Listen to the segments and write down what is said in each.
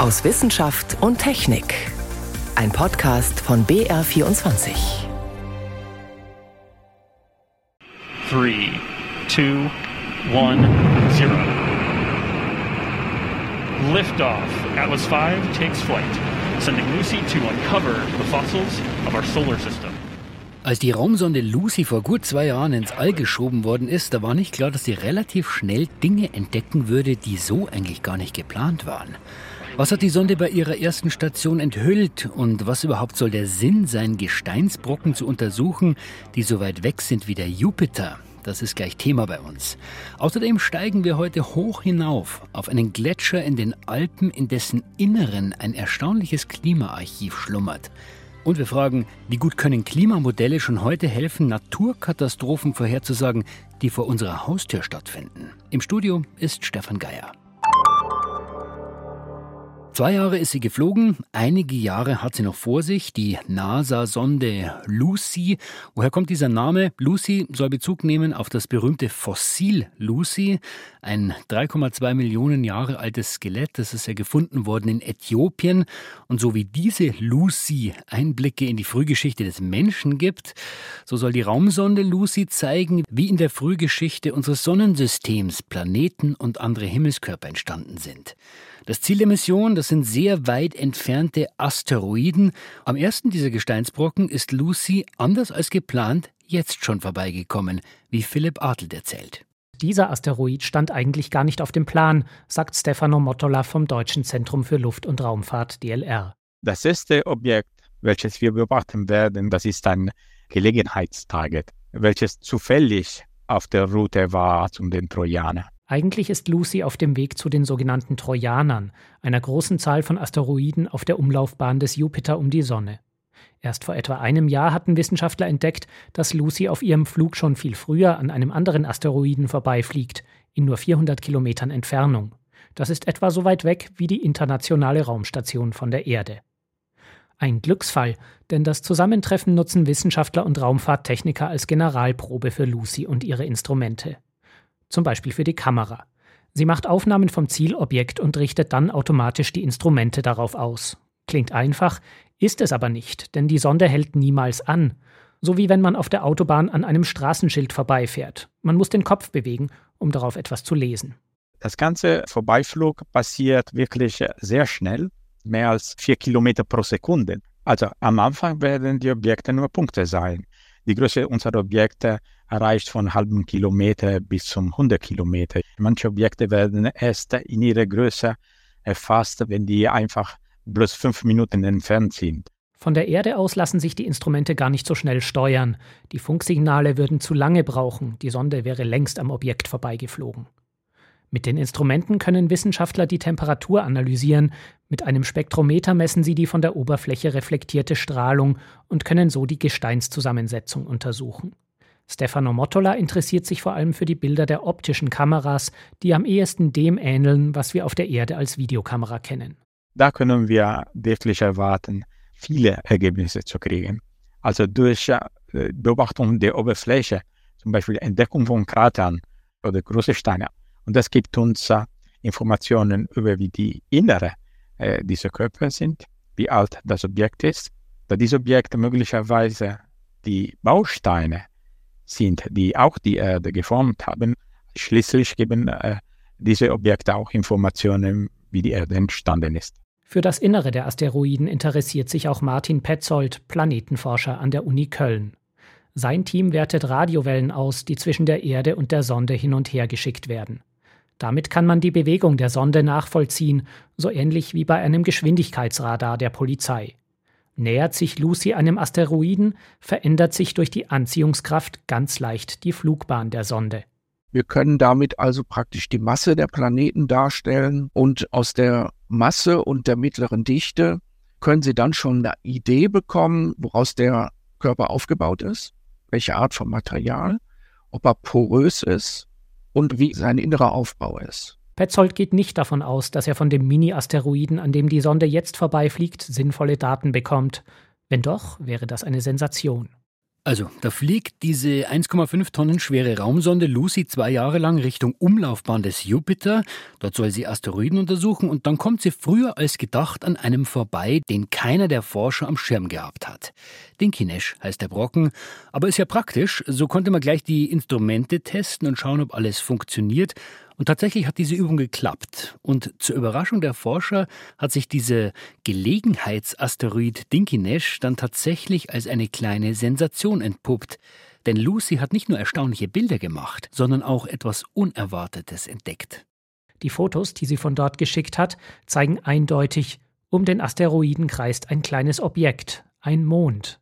aus Wissenschaft und Technik. Ein Podcast von BR24. 3, 2, 1, 0. Liftoff. Atlas V takes flight, sending Lucy to uncover the fossils of our solar system. Als die Raumsonde Lucy vor gut zwei Jahren ins All geschoben worden ist, da war nicht klar, dass sie relativ schnell Dinge entdecken würde, die so eigentlich gar nicht geplant waren. Was hat die Sonde bei ihrer ersten Station enthüllt und was überhaupt soll der Sinn sein, Gesteinsbrocken zu untersuchen, die so weit weg sind wie der Jupiter? Das ist gleich Thema bei uns. Außerdem steigen wir heute hoch hinauf auf einen Gletscher in den Alpen, in dessen Inneren ein erstaunliches Klimaarchiv schlummert. Und wir fragen, wie gut können Klimamodelle schon heute helfen, Naturkatastrophen vorherzusagen, die vor unserer Haustür stattfinden? Im Studio ist Stefan Geier. Zwei Jahre ist sie geflogen, einige Jahre hat sie noch vor sich, die NASA-Sonde Lucy. Woher kommt dieser Name? Lucy soll Bezug nehmen auf das berühmte Fossil Lucy, ein 3,2 Millionen Jahre altes Skelett, das ist ja gefunden worden in Äthiopien. Und so wie diese Lucy Einblicke in die Frühgeschichte des Menschen gibt, so soll die Raumsonde Lucy zeigen, wie in der Frühgeschichte unseres Sonnensystems Planeten und andere Himmelskörper entstanden sind. Das Ziel der Mission, das sind sehr weit entfernte Asteroiden. Am ersten dieser Gesteinsbrocken ist Lucy, anders als geplant, jetzt schon vorbeigekommen, wie Philipp Adelt erzählt. Dieser Asteroid stand eigentlich gar nicht auf dem Plan, sagt Stefano Mottola vom Deutschen Zentrum für Luft- und Raumfahrt DLR. Das erste Objekt, welches wir beobachten werden, das ist ein Gelegenheitstarget, welches zufällig auf der Route war zum den Trojaner. Eigentlich ist Lucy auf dem Weg zu den sogenannten Trojanern, einer großen Zahl von Asteroiden auf der Umlaufbahn des Jupiter um die Sonne. Erst vor etwa einem Jahr hatten Wissenschaftler entdeckt, dass Lucy auf ihrem Flug schon viel früher an einem anderen Asteroiden vorbeifliegt, in nur 400 Kilometern Entfernung. Das ist etwa so weit weg wie die internationale Raumstation von der Erde. Ein Glücksfall, denn das Zusammentreffen nutzen Wissenschaftler und Raumfahrttechniker als Generalprobe für Lucy und ihre Instrumente zum Beispiel für die Kamera. Sie macht Aufnahmen vom Zielobjekt und richtet dann automatisch die Instrumente darauf aus. Klingt einfach, ist es aber nicht, denn die Sonde hält niemals an. So wie wenn man auf der Autobahn an einem Straßenschild vorbeifährt. Man muss den Kopf bewegen, um darauf etwas zu lesen. Das ganze Vorbeiflug passiert wirklich sehr schnell, mehr als vier Kilometer pro Sekunde. Also am Anfang werden die Objekte nur Punkte sein. Die Größe unserer Objekte erreicht von halben Kilometer bis zum 100 Kilometer. Manche Objekte werden erst in ihrer Größe erfasst, wenn die einfach bloß fünf Minuten entfernt sind. Von der Erde aus lassen sich die Instrumente gar nicht so schnell steuern. Die Funksignale würden zu lange brauchen, die Sonde wäre längst am Objekt vorbeigeflogen. Mit den Instrumenten können Wissenschaftler die Temperatur analysieren, mit einem Spektrometer messen sie die von der Oberfläche reflektierte Strahlung und können so die Gesteinszusammensetzung untersuchen. Stefano Mottola interessiert sich vor allem für die Bilder der optischen Kameras, die am ehesten dem ähneln, was wir auf der Erde als Videokamera kennen. Da können wir wirklich erwarten, viele Ergebnisse zu kriegen. Also durch äh, Beobachtung der Oberfläche, zum Beispiel Entdeckung von Kratern oder große Steine. Und das gibt uns äh, Informationen über wie die Innere äh, dieser Körper sind, wie alt das Objekt ist, da diese Objekte möglicherweise die Bausteine sind, die auch die Erde geformt haben. Schließlich geben äh, diese Objekte auch Informationen, wie die Erde entstanden ist. Für das Innere der Asteroiden interessiert sich auch Martin Petzold, Planetenforscher an der Uni Köln. Sein Team wertet Radiowellen aus, die zwischen der Erde und der Sonde hin und her geschickt werden. Damit kann man die Bewegung der Sonde nachvollziehen, so ähnlich wie bei einem Geschwindigkeitsradar der Polizei. Nähert sich Lucy einem Asteroiden, verändert sich durch die Anziehungskraft ganz leicht die Flugbahn der Sonde. Wir können damit also praktisch die Masse der Planeten darstellen und aus der Masse und der mittleren Dichte können Sie dann schon eine Idee bekommen, woraus der Körper aufgebaut ist, welche Art von Material, ob er porös ist und wie sein innerer Aufbau ist. Petzold geht nicht davon aus, dass er von dem Mini-Asteroiden, an dem die Sonde jetzt vorbeifliegt, sinnvolle Daten bekommt. Wenn doch, wäre das eine Sensation. Also, da fliegt diese 1,5 Tonnen schwere Raumsonde Lucy zwei Jahre lang Richtung Umlaufbahn des Jupiter. Dort soll sie Asteroiden untersuchen und dann kommt sie früher als gedacht an einem vorbei, den keiner der Forscher am Schirm gehabt hat. Dinkinesh heißt der Brocken, aber ist ja praktisch, so konnte man gleich die Instrumente testen und schauen, ob alles funktioniert und tatsächlich hat diese Übung geklappt. Und zur Überraschung der Forscher hat sich diese Gelegenheitsasteroid Dinkinesh dann tatsächlich als eine kleine Sensation entpuppt. Denn Lucy hat nicht nur erstaunliche Bilder gemacht, sondern auch etwas Unerwartetes entdeckt. Die Fotos, die sie von dort geschickt hat, zeigen eindeutig, um den Asteroiden kreist ein kleines Objekt, ein Mond.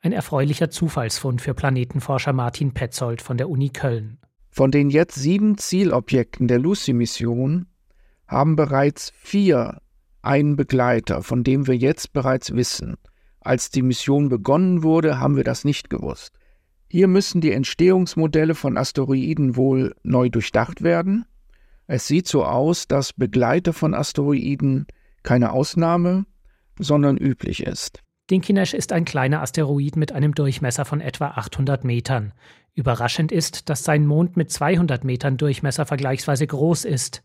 Ein erfreulicher Zufallsfund für Planetenforscher Martin Petzold von der Uni Köln. Von den jetzt sieben Zielobjekten der Lucy-Mission haben bereits vier einen Begleiter, von dem wir jetzt bereits wissen. Als die Mission begonnen wurde, haben wir das nicht gewusst. Hier müssen die Entstehungsmodelle von Asteroiden wohl neu durchdacht werden. Es sieht so aus, dass Begleiter von Asteroiden keine Ausnahme, sondern üblich ist. Dinkinesh ist ein kleiner Asteroid mit einem Durchmesser von etwa 800 Metern. Überraschend ist, dass sein Mond mit 200 Metern Durchmesser vergleichsweise groß ist.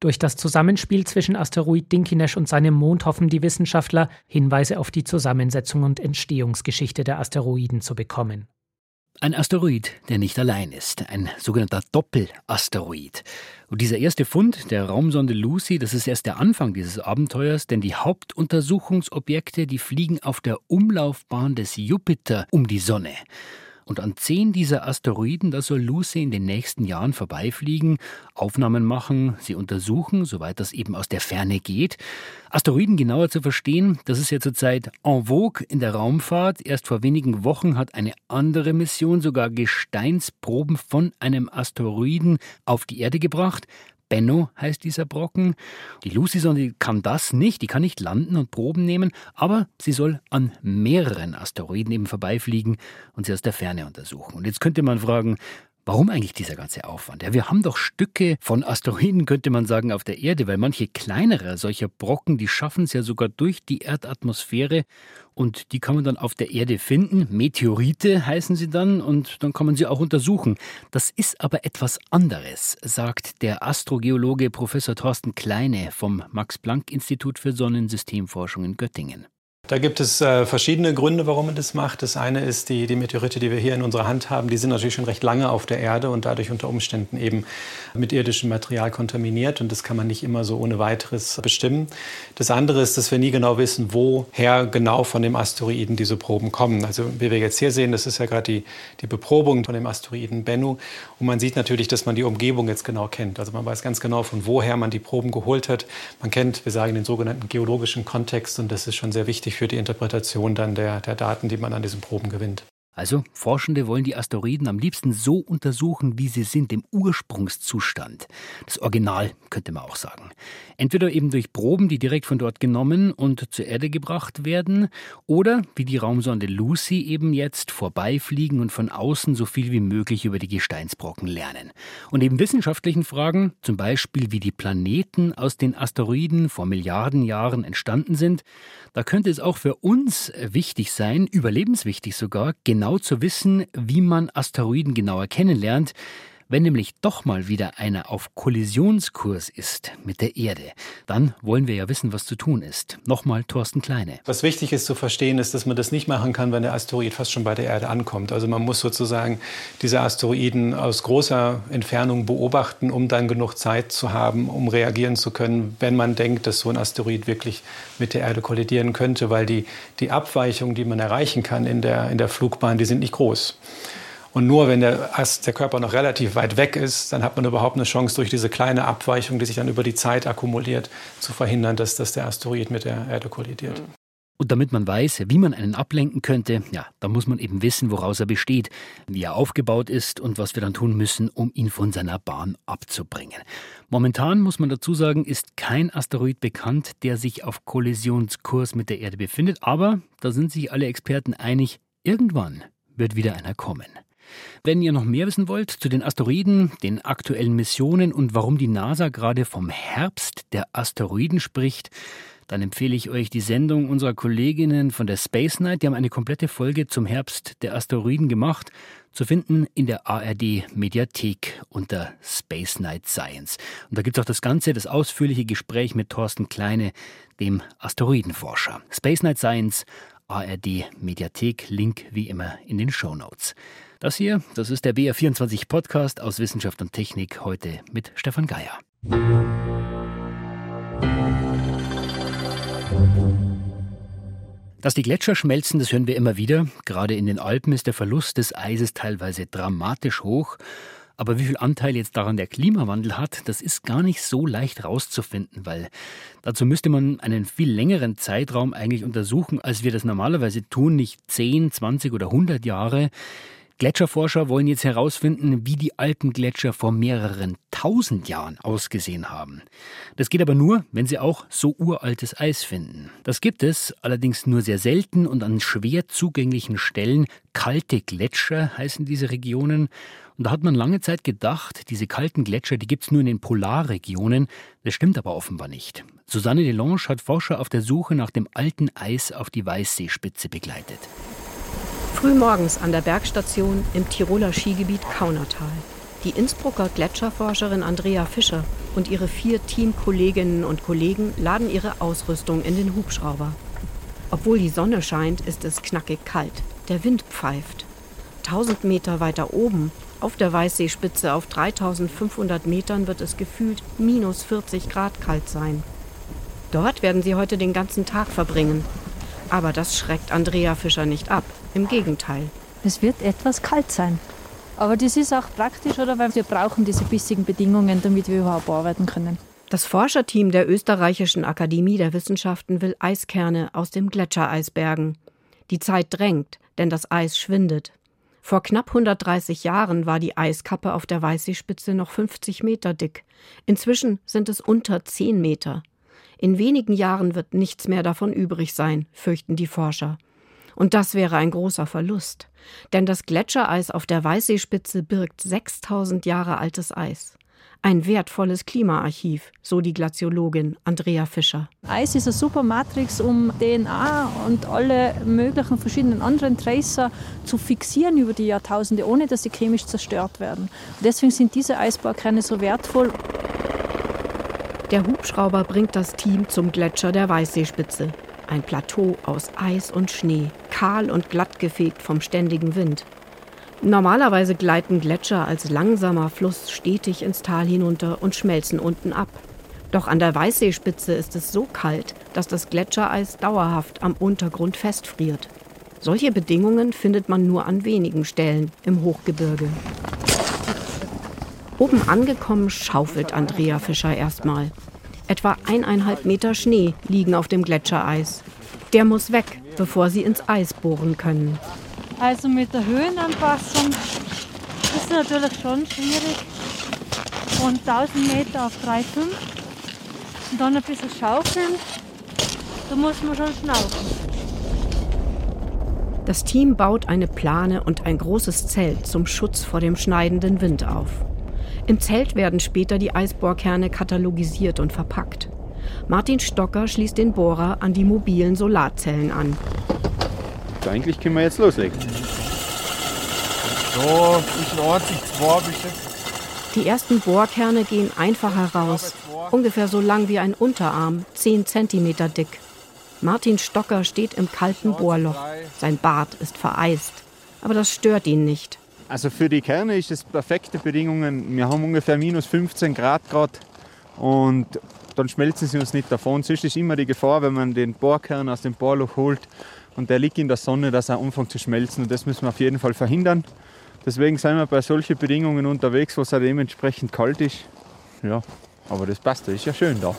Durch das Zusammenspiel zwischen Asteroid Dinkinesh und seinem Mond hoffen die Wissenschaftler, Hinweise auf die Zusammensetzung und Entstehungsgeschichte der Asteroiden zu bekommen. Ein Asteroid, der nicht allein ist, ein sogenannter Doppelasteroid. Und dieser erste Fund der Raumsonde Lucy, das ist erst der Anfang dieses Abenteuers, denn die Hauptuntersuchungsobjekte, die fliegen auf der Umlaufbahn des Jupiter um die Sonne. Und an zehn dieser Asteroiden, da soll Lucy in den nächsten Jahren vorbeifliegen, Aufnahmen machen, sie untersuchen, soweit das eben aus der Ferne geht. Asteroiden genauer zu verstehen, das ist ja zurzeit en vogue in der Raumfahrt. Erst vor wenigen Wochen hat eine andere Mission sogar Gesteinsproben von einem Asteroiden auf die Erde gebracht. Benno heißt dieser Brocken. Die Lucy-Sonde kann das nicht, die kann nicht landen und Proben nehmen, aber sie soll an mehreren Asteroiden eben vorbeifliegen und sie aus der Ferne untersuchen. Und jetzt könnte man fragen, Warum eigentlich dieser ganze Aufwand? Ja, wir haben doch Stücke von Asteroiden, könnte man sagen, auf der Erde, weil manche kleinere solcher Brocken, die schaffen es ja sogar durch die Erdatmosphäre und die kann man dann auf der Erde finden. Meteorite heißen sie dann und dann kann man sie auch untersuchen. Das ist aber etwas anderes, sagt der Astrogeologe Professor Thorsten Kleine vom Max-Planck-Institut für Sonnensystemforschung in Göttingen. Da gibt es äh, verschiedene Gründe, warum man das macht. Das eine ist, die, die Meteorite, die wir hier in unserer Hand haben, die sind natürlich schon recht lange auf der Erde und dadurch unter Umständen eben mit irdischem Material kontaminiert. Und das kann man nicht immer so ohne weiteres bestimmen. Das andere ist, dass wir nie genau wissen, woher genau von dem Asteroiden diese Proben kommen. Also wie wir jetzt hier sehen, das ist ja gerade die, die Beprobung von dem Asteroiden Bennu. Und man sieht natürlich, dass man die Umgebung jetzt genau kennt. Also man weiß ganz genau, von woher man die Proben geholt hat. Man kennt, wir sagen, den sogenannten geologischen Kontext und das ist schon sehr wichtig für die Interpretation dann der, der Daten, die man an diesen Proben gewinnt. Also Forschende wollen die Asteroiden am liebsten so untersuchen, wie sie sind, im Ursprungszustand. Das Original könnte man auch sagen. Entweder eben durch Proben, die direkt von dort genommen und zur Erde gebracht werden, oder wie die Raumsonde Lucy eben jetzt vorbeifliegen und von außen so viel wie möglich über die Gesteinsbrocken lernen. Und eben wissenschaftlichen Fragen, zum Beispiel wie die Planeten aus den Asteroiden vor Milliarden Jahren entstanden sind, da könnte es auch für uns wichtig sein, überlebenswichtig sogar, genau zu wissen, wie man Asteroiden genauer kennenlernt, wenn nämlich doch mal wieder einer auf Kollisionskurs ist mit der Erde, dann wollen wir ja wissen, was zu tun ist. Nochmal Thorsten Kleine. Was wichtig ist zu verstehen, ist, dass man das nicht machen kann, wenn der Asteroid fast schon bei der Erde ankommt. Also man muss sozusagen diese Asteroiden aus großer Entfernung beobachten, um dann genug Zeit zu haben, um reagieren zu können, wenn man denkt, dass so ein Asteroid wirklich mit der Erde kollidieren könnte, weil die, die Abweichungen, die man erreichen kann in der, in der Flugbahn, die sind nicht groß. Und nur wenn der, Ast, der Körper noch relativ weit weg ist, dann hat man überhaupt eine Chance, durch diese kleine Abweichung, die sich dann über die Zeit akkumuliert, zu verhindern, dass, dass der Asteroid mit der Erde kollidiert. Und damit man weiß, wie man einen ablenken könnte, ja, da muss man eben wissen, woraus er besteht, wie er aufgebaut ist und was wir dann tun müssen, um ihn von seiner Bahn abzubringen. Momentan muss man dazu sagen, ist kein Asteroid bekannt, der sich auf Kollisionskurs mit der Erde befindet, aber da sind sich alle Experten einig, irgendwann wird wieder einer kommen. Wenn ihr noch mehr wissen wollt zu den Asteroiden, den aktuellen Missionen und warum die NASA gerade vom Herbst der Asteroiden spricht, dann empfehle ich euch die Sendung unserer Kolleginnen von der Space Night. Die haben eine komplette Folge zum Herbst der Asteroiden gemacht, zu finden in der ARD Mediathek unter Space Night Science. Und da gibt es auch das Ganze, das ausführliche Gespräch mit Thorsten Kleine, dem Asteroidenforscher. Space Night Science, ARD Mediathek, Link wie immer in den Show Notes. Das hier, das ist der BR24 Podcast aus Wissenschaft und Technik, heute mit Stefan Geier. Dass die Gletscher schmelzen, das hören wir immer wieder. Gerade in den Alpen ist der Verlust des Eises teilweise dramatisch hoch. Aber wie viel Anteil jetzt daran der Klimawandel hat, das ist gar nicht so leicht rauszufinden, weil dazu müsste man einen viel längeren Zeitraum eigentlich untersuchen, als wir das normalerweise tun, nicht 10, 20 oder 100 Jahre. Gletscherforscher wollen jetzt herausfinden, wie die Alpengletscher vor mehreren tausend Jahren ausgesehen haben. Das geht aber nur, wenn sie auch so uraltes Eis finden. Das gibt es allerdings nur sehr selten und an schwer zugänglichen Stellen. Kalte Gletscher heißen diese Regionen. Und da hat man lange Zeit gedacht, diese kalten Gletscher, die gibt's nur in den Polarregionen. Das stimmt aber offenbar nicht. Susanne Delange hat Forscher auf der Suche nach dem alten Eis auf die Weißseespitze begleitet. Frühmorgens an der Bergstation im Tiroler Skigebiet Kaunertal. Die Innsbrucker Gletscherforscherin Andrea Fischer und ihre vier Teamkolleginnen und Kollegen laden ihre Ausrüstung in den Hubschrauber. Obwohl die Sonne scheint, ist es knackig kalt. Der Wind pfeift. 1000 Meter weiter oben, auf der Weißseespitze auf 3500 Metern, wird es gefühlt minus 40 Grad kalt sein. Dort werden sie heute den ganzen Tag verbringen. Aber das schreckt Andrea Fischer nicht ab. Im Gegenteil. Es wird etwas kalt sein. Aber das ist auch praktisch, oder? Weil wir brauchen diese bissigen Bedingungen, damit wir überhaupt arbeiten können. Das Forscherteam der Österreichischen Akademie der Wissenschaften will Eiskerne aus dem Gletschereis bergen. Die Zeit drängt, denn das Eis schwindet. Vor knapp 130 Jahren war die Eiskappe auf der Weißseespitze noch 50 Meter dick. Inzwischen sind es unter 10 Meter. In wenigen Jahren wird nichts mehr davon übrig sein, fürchten die Forscher. Und das wäre ein großer Verlust. Denn das Gletschereis auf der Weißseespitze birgt 6000 Jahre altes Eis. Ein wertvolles Klimaarchiv, so die Glaziologin Andrea Fischer. Eis ist eine super Matrix, um DNA und alle möglichen verschiedenen anderen Tracer zu fixieren über die Jahrtausende, ohne dass sie chemisch zerstört werden. Und deswegen sind diese Eisbaukerne so wertvoll. Der Hubschrauber bringt das Team zum Gletscher der Weißseespitze. Ein Plateau aus Eis und Schnee, kahl und glatt gefegt vom ständigen Wind. Normalerweise gleiten Gletscher als langsamer Fluss stetig ins Tal hinunter und schmelzen unten ab. Doch an der Weißseespitze ist es so kalt, dass das Gletschereis dauerhaft am Untergrund festfriert. Solche Bedingungen findet man nur an wenigen Stellen im Hochgebirge. Oben angekommen schaufelt Andrea Fischer erstmal. Etwa eineinhalb Meter Schnee liegen auf dem Gletschereis. Der muss weg, bevor sie ins Eis bohren können. Also mit der Höhenanpassung ist natürlich schon schwierig. Von 1000 Meter auf 3,5 und dann ein bisschen schaufeln. Da muss man schon schnaufen. Das Team baut eine Plane und ein großes Zelt zum Schutz vor dem schneidenden Wind auf. Im Zelt werden später die Eisbohrkerne katalogisiert und verpackt. Martin Stocker schließt den Bohrer an die mobilen Solarzellen an. Eigentlich können wir jetzt loslegen. So, ich ordentlich zwei bitte. Die ersten Bohrkerne gehen einfach heraus. Ungefähr so lang wie ein Unterarm, 10 cm dick. Martin Stocker steht im kalten Bohrloch. Sein Bart ist vereist. Aber das stört ihn nicht. Also für die Kerne ist es perfekte Bedingungen. Wir haben ungefähr minus 15 Grad Grad und dann schmelzen sie uns nicht davon. Sonst ist immer die Gefahr, wenn man den Bohrkern aus dem Bohrloch holt und der liegt in der Sonne, dass er anfängt zu schmelzen. Und das müssen wir auf jeden Fall verhindern. Deswegen sind wir bei solchen Bedingungen unterwegs, wo es auch dementsprechend kalt ist. Ja, aber das passt, das ist ja schön da.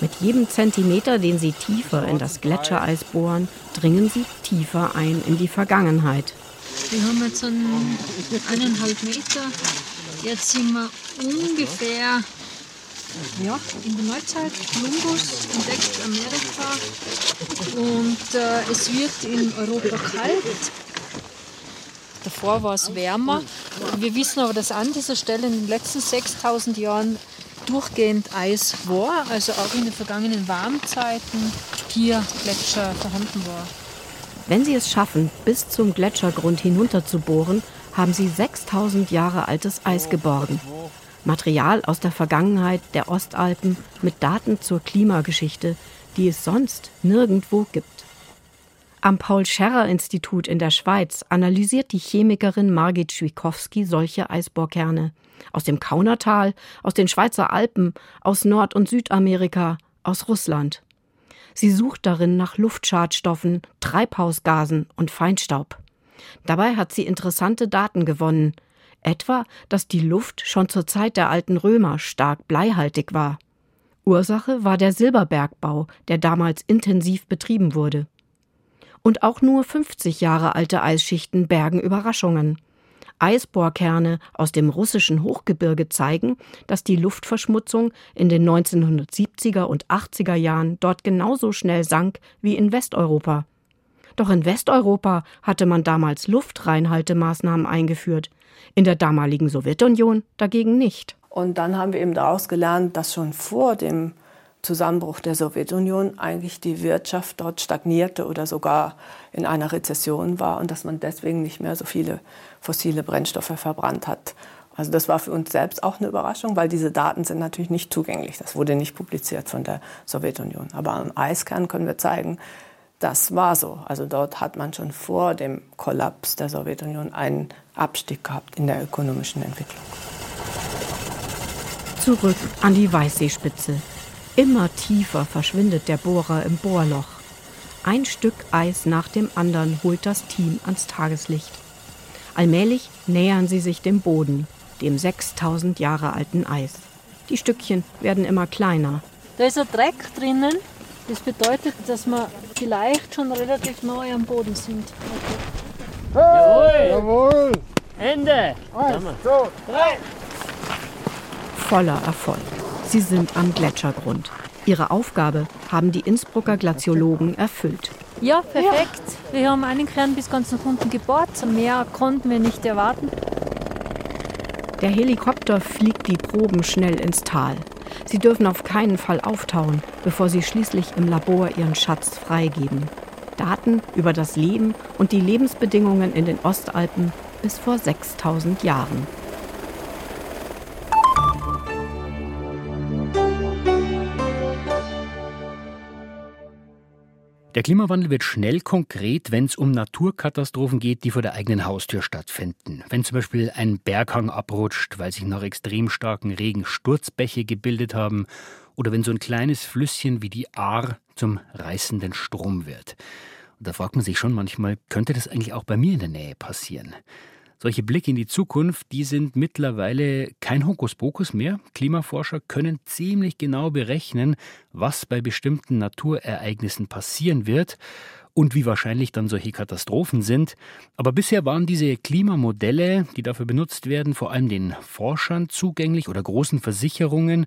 Mit jedem Zentimeter, den sie tiefer in das Gletschereis bohren, dringen sie tiefer ein in die Vergangenheit. Wir haben jetzt einen, eineinhalb Meter. Jetzt sind wir ungefähr ja, in der Neuzeit. Kolumbus entdeckt Amerika und äh, es wird in Europa kalt. Davor war es wärmer. Wir wissen aber, dass an dieser Stelle in den letzten 6000 Jahren durchgehend Eis war, also auch in den vergangenen Warmzeiten hier Gletscher vorhanden war. Wenn sie es schaffen, bis zum Gletschergrund hinunter zu bohren, haben sie 6000 Jahre altes Eis geborgen. Material aus der Vergangenheit der Ostalpen mit Daten zur Klimageschichte, die es sonst nirgendwo gibt. Am Paul-Scherrer-Institut in der Schweiz analysiert die Chemikerin Margit Schwikowski solche Eisbohrkerne. Aus dem Kaunertal, aus den Schweizer Alpen, aus Nord- und Südamerika, aus Russland. Sie sucht darin nach Luftschadstoffen, Treibhausgasen und Feinstaub. Dabei hat sie interessante Daten gewonnen, etwa, dass die Luft schon zur Zeit der alten Römer stark bleihaltig war. Ursache war der Silberbergbau, der damals intensiv betrieben wurde. Und auch nur 50 Jahre alte Eisschichten bergen Überraschungen. Eisbohrkerne aus dem russischen Hochgebirge zeigen, dass die Luftverschmutzung in den 1970er und 80er Jahren dort genauso schnell sank wie in Westeuropa. Doch in Westeuropa hatte man damals Luftreinhaltemaßnahmen eingeführt, in der damaligen Sowjetunion dagegen nicht. Und dann haben wir eben daraus gelernt, dass schon vor dem Zusammenbruch der Sowjetunion eigentlich die Wirtschaft dort stagnierte oder sogar in einer Rezession war und dass man deswegen nicht mehr so viele fossile Brennstoffe verbrannt hat. Also das war für uns selbst auch eine Überraschung, weil diese Daten sind natürlich nicht zugänglich. Das wurde nicht publiziert von der Sowjetunion. Aber am Eiskern können wir zeigen, das war so. Also dort hat man schon vor dem Kollaps der Sowjetunion einen Abstieg gehabt in der ökonomischen Entwicklung. Zurück an die Weißseespitze. Immer tiefer verschwindet der Bohrer im Bohrloch. Ein Stück Eis nach dem anderen holt das Team ans Tageslicht. Allmählich nähern sie sich dem Boden, dem 6000 Jahre alten Eis. Die Stückchen werden immer kleiner. Da ist ein Dreck drinnen. Das bedeutet, dass wir vielleicht schon relativ neu am Boden sind. Jawohl! Jawohl! Ende! Eins, zwei, drei! Voller Erfolg. Sie sind am Gletschergrund. Ihre Aufgabe haben die Innsbrucker Glaziologen erfüllt. Ja, perfekt. Wir haben einen Kern bis ganz nach unten gebohrt. Mehr konnten wir nicht erwarten. Der Helikopter fliegt die Proben schnell ins Tal. Sie dürfen auf keinen Fall auftauen, bevor sie schließlich im Labor ihren Schatz freigeben. Daten über das Leben und die Lebensbedingungen in den Ostalpen bis vor 6000 Jahren. Der Klimawandel wird schnell konkret, wenn es um Naturkatastrophen geht, die vor der eigenen Haustür stattfinden. Wenn zum Beispiel ein Berghang abrutscht, weil sich nach extrem starken Regen Sturzbäche gebildet haben, oder wenn so ein kleines Flüsschen wie die Ahr zum reißenden Strom wird. Und da fragt man sich schon manchmal, könnte das eigentlich auch bei mir in der Nähe passieren? Solche Blicke in die Zukunft, die sind mittlerweile kein Hokuspokus mehr. Klimaforscher können ziemlich genau berechnen, was bei bestimmten Naturereignissen passieren wird und wie wahrscheinlich dann solche Katastrophen sind. Aber bisher waren diese Klimamodelle, die dafür benutzt werden, vor allem den Forschern zugänglich oder großen Versicherungen.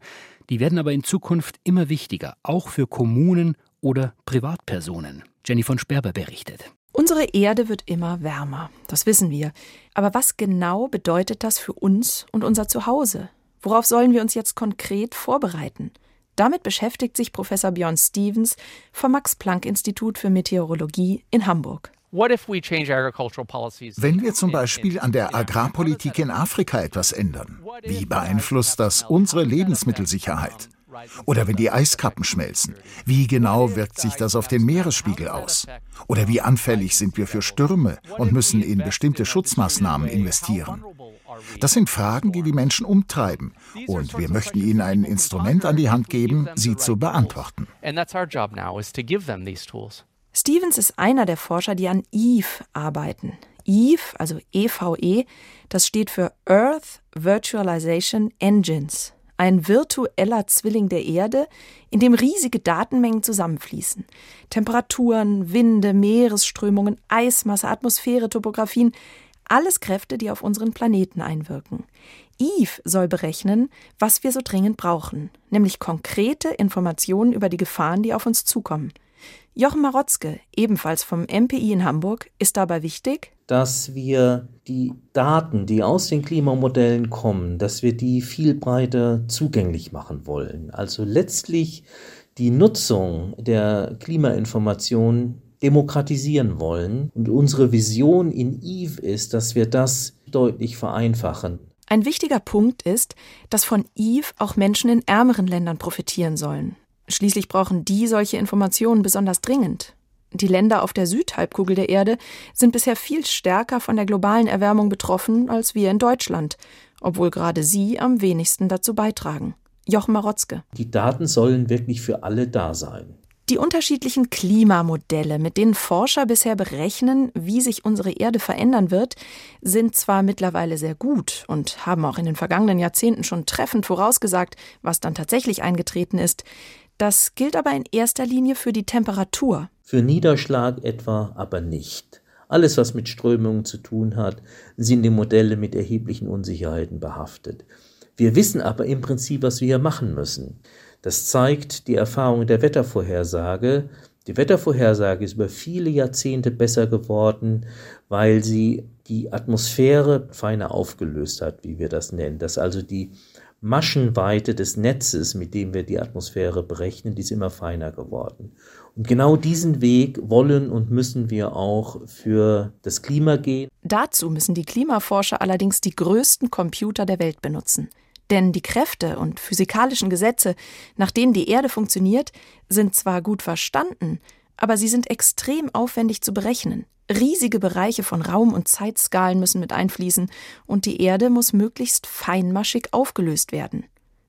Die werden aber in Zukunft immer wichtiger, auch für Kommunen oder Privatpersonen. Jenny von Sperber berichtet. Unsere Erde wird immer wärmer, das wissen wir. Aber was genau bedeutet das für uns und unser Zuhause? Worauf sollen wir uns jetzt konkret vorbereiten? Damit beschäftigt sich Professor Björn Stevens vom Max-Planck-Institut für Meteorologie in Hamburg. Wenn wir zum Beispiel an der Agrarpolitik in Afrika etwas ändern, wie beeinflusst das unsere Lebensmittelsicherheit? Oder wenn die Eiskappen schmelzen, wie genau wirkt sich das auf den Meeresspiegel aus? Oder wie anfällig sind wir für Stürme und müssen in bestimmte Schutzmaßnahmen investieren? Das sind Fragen, die die Menschen umtreiben, und wir möchten ihnen ein Instrument an die Hand geben, sie zu beantworten. Stevens ist einer der Forscher, die an EVE arbeiten. EVE, also EVE, das steht für Earth Virtualization Engines ein virtueller Zwilling der Erde, in dem riesige Datenmengen zusammenfließen. Temperaturen, Winde, Meeresströmungen, Eismasse, Atmosphäre, Topografien, alles Kräfte, die auf unseren Planeten einwirken. Eve soll berechnen, was wir so dringend brauchen, nämlich konkrete Informationen über die Gefahren, die auf uns zukommen. Jochen Marotzke, ebenfalls vom MPI in Hamburg, ist dabei wichtig. Dass wir die Daten, die aus den Klimamodellen kommen, dass wir die viel breiter zugänglich machen wollen. Also letztlich die Nutzung der Klimainformation demokratisieren wollen. Und unsere Vision in Eve ist, dass wir das deutlich vereinfachen. Ein wichtiger Punkt ist, dass von Eve auch Menschen in ärmeren Ländern profitieren sollen. Schließlich brauchen die solche Informationen besonders dringend. Die Länder auf der Südhalbkugel der Erde sind bisher viel stärker von der globalen Erwärmung betroffen als wir in Deutschland, obwohl gerade sie am wenigsten dazu beitragen. Jochen Marotzke. Die Daten sollen wirklich für alle da sein. Die unterschiedlichen Klimamodelle, mit denen Forscher bisher berechnen, wie sich unsere Erde verändern wird, sind zwar mittlerweile sehr gut und haben auch in den vergangenen Jahrzehnten schon treffend vorausgesagt, was dann tatsächlich eingetreten ist. Das gilt aber in erster Linie für die Temperatur. Für Niederschlag etwa aber nicht. Alles, was mit Strömungen zu tun hat, sind die Modelle mit erheblichen Unsicherheiten behaftet. Wir wissen aber im Prinzip, was wir hier machen müssen. Das zeigt die Erfahrung der Wettervorhersage. Die Wettervorhersage ist über viele Jahrzehnte besser geworden, weil sie die Atmosphäre feiner aufgelöst hat, wie wir das nennen. Dass also die Maschenweite des Netzes, mit dem wir die Atmosphäre berechnen, die ist immer feiner geworden. Und genau diesen Weg wollen und müssen wir auch für das Klima gehen. Dazu müssen die Klimaforscher allerdings die größten Computer der Welt benutzen. Denn die Kräfte und physikalischen Gesetze, nach denen die Erde funktioniert, sind zwar gut verstanden, aber sie sind extrem aufwendig zu berechnen. Riesige Bereiche von Raum- und Zeitskalen müssen mit einfließen und die Erde muss möglichst feinmaschig aufgelöst werden.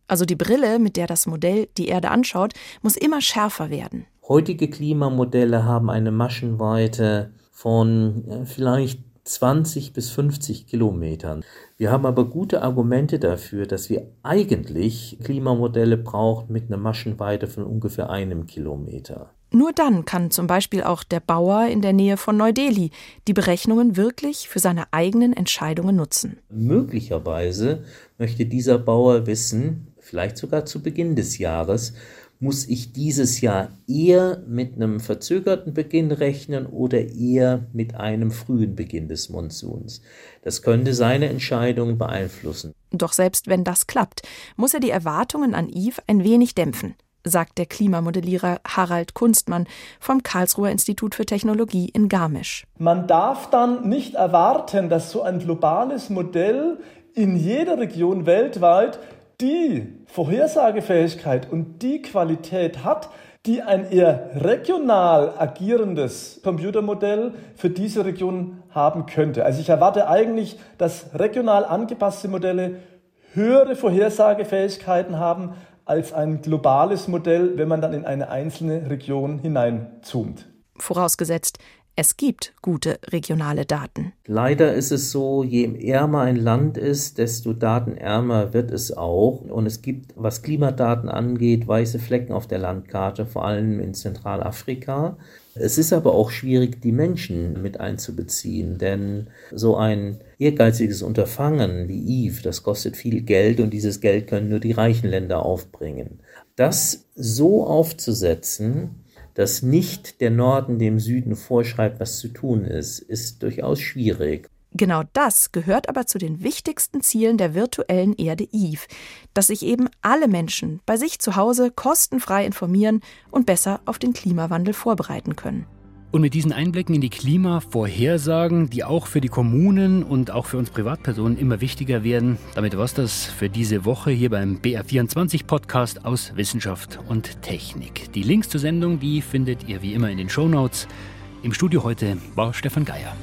Also die Brille, mit der das Modell die Erde anschaut, muss immer schärfer werden. Heutige Klimamodelle haben eine Maschenweite von äh, vielleicht 20 bis 50 Kilometern. Wir haben aber gute Argumente dafür, dass wir eigentlich Klimamodelle brauchen mit einer Maschenweite von ungefähr einem Kilometer. Nur dann kann zum Beispiel auch der Bauer in der Nähe von Neu-Delhi die Berechnungen wirklich für seine eigenen Entscheidungen nutzen. Möglicherweise möchte dieser Bauer wissen, vielleicht sogar zu Beginn des Jahres, muss ich dieses Jahr eher mit einem verzögerten Beginn rechnen oder eher mit einem frühen Beginn des Monsuns? Das könnte seine Entscheidung beeinflussen. Doch selbst wenn das klappt, muss er die Erwartungen an Yves ein wenig dämpfen sagt der Klimamodellierer Harald Kunstmann vom Karlsruher Institut für Technologie in Garmisch. Man darf dann nicht erwarten, dass so ein globales Modell in jeder Region weltweit die Vorhersagefähigkeit und die Qualität hat, die ein eher regional agierendes Computermodell für diese Region haben könnte. Also ich erwarte eigentlich, dass regional angepasste Modelle höhere Vorhersagefähigkeiten haben als ein globales Modell, wenn man dann in eine einzelne Region hineinzoomt. Vorausgesetzt, es gibt gute regionale Daten. Leider ist es so, je ärmer ein Land ist, desto datenärmer wird es auch. Und es gibt, was Klimadaten angeht, weiße Flecken auf der Landkarte, vor allem in Zentralafrika. Es ist aber auch schwierig, die Menschen mit einzubeziehen, denn so ein ehrgeiziges Unterfangen wie Eve, das kostet viel Geld und dieses Geld können nur die reichen Länder aufbringen. Das so aufzusetzen, dass nicht der Norden dem Süden vorschreibt, was zu tun ist, ist durchaus schwierig. Genau das gehört aber zu den wichtigsten Zielen der virtuellen Erde Eve, dass sich eben alle Menschen bei sich zu Hause kostenfrei informieren und besser auf den Klimawandel vorbereiten können. Und mit diesen Einblicken in die Klimavorhersagen, die auch für die Kommunen und auch für uns Privatpersonen immer wichtiger werden, damit war es das für diese Woche hier beim BR24 Podcast aus Wissenschaft und Technik. Die Links zur Sendung, die findet ihr wie immer in den Show Notes. Im Studio heute war Stefan Geier.